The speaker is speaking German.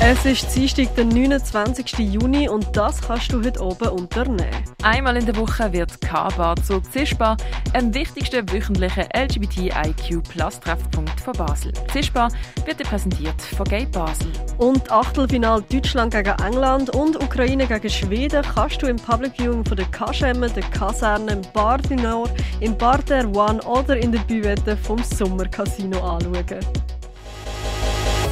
Es ist Dienstag, der 29. Juni und das kannst du heute oben unternehmen. Einmal in der Woche wird K-Bar zur CISPA, einem wichtigsten wöchentlichen LGBTIQ-Plus-Treffpunkt von Basel. CISPA wird dir präsentiert von Gay Basel. Und Achtelfinal Deutschland gegen England und Ukraine gegen Schweden kannst du im Public Viewing von der Kaschemme, der Kaserne, im Bar du Nord, im Bar der One oder in der Büvette vom Sommercasino anschauen.